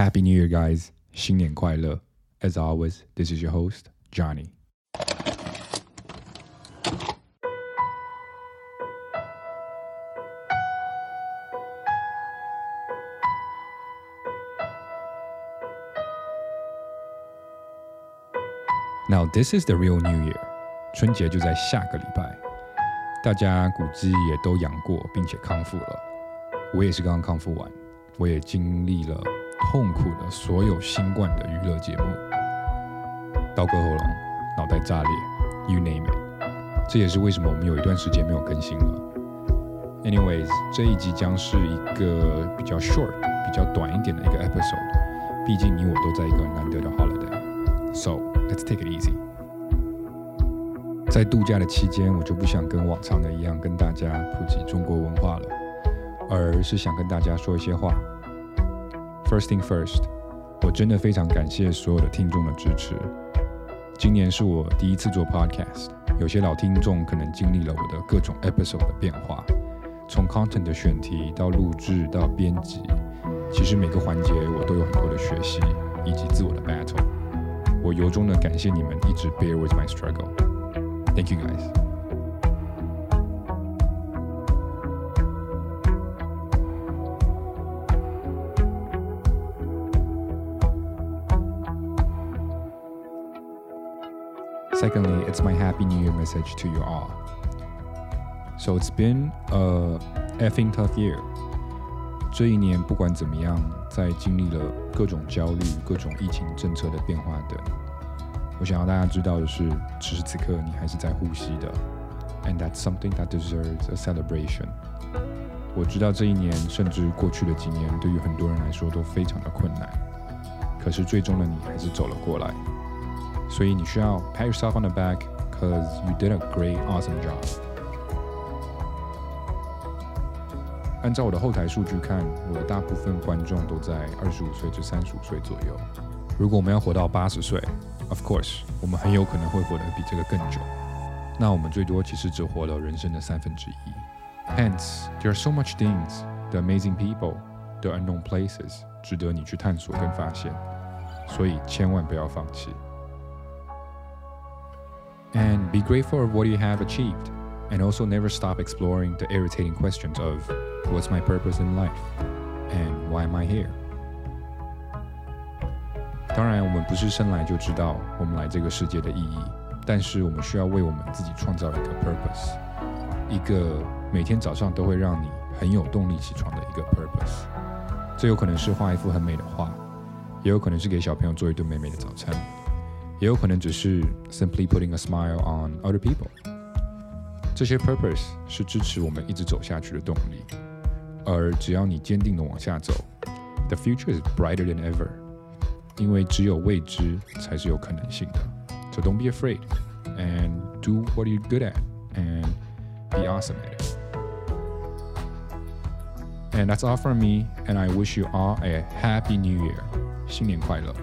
Happy New Year, guys! 新年快乐! As always, this is your host, Johnny. Now, this is the real New Year. 春节就在下个礼拜，大家骨鸡也都养过，并且康复了。我也是刚刚康复完，我也经历了 痛苦的所有新冠的娱乐节目，刀割喉咙、脑袋炸裂，you name it。这也是为什么我们有一段时间没有更新了。Anyways，这一集将是一个比较 short、比较短一点的一个 episode，毕竟你我都在一个难得的 holiday。So let's take it easy。在度假的期间，我就不想跟往常的一样跟大家普及中国文化了，而是想跟大家说一些话。First thing first，我真的非常感谢所有的听众的支持。今年是我第一次做 podcast，有些老听众可能经历了我的各种 episode 的变化，从 content 的选题到录制到编辑，其实每个环节我都有很多的学习以及自我的 battle。我由衷的感谢你们一直 bear with my struggle。Thank you guys. Secondly, it's my Happy New Year message to you all. So it's been a effing tough year. 这一年不管怎么样，在经历了各种焦虑、各种疫情政策的变化等，我想要大家知道的是，此时此刻你还是在呼吸的，and that's something that deserves a celebration。我知道这一年甚至过去的几年，对于很多人来说都非常的困难，可是最终的你还是走了过来， 所以你需要 pat yourself on the back，cause you did a great awesome job。按照我的后台数据看，我的大部分观众都在二十五岁至三十五岁左右。如果我们要活到八十岁，Of course，我们很有可能会活得比这个更久。那我们最多其实只活了人生的三分之一。Hence, there are so much things, the amazing people, the unknown places，值得你去探索跟发现。所以千万不要放弃。 And be grateful of what you have achieved, and also never stop exploring the irritating questions of what's my purpose in life, and why am I here? 当然，我们不是生来就知道我们来这个世界的意义，但是我们需要为我们自己创造一个 purpose，一个每天早上都会让你很有动力起床的一个 purpose。这有可能是画一幅很美的画，也有可能是给小朋友做一顿美美的早餐， 也有可能只是 simply putting a smile on other people。这些 purpose 是支持我们一直走下去的动力，而只要你坚定的往下走，the future is brighter than ever。因为只有未知才是有可能性的。So don't be afraid and do what you're good at and be awesome at it. And that's all from me, and I wish you all a happy new year. 新年快乐！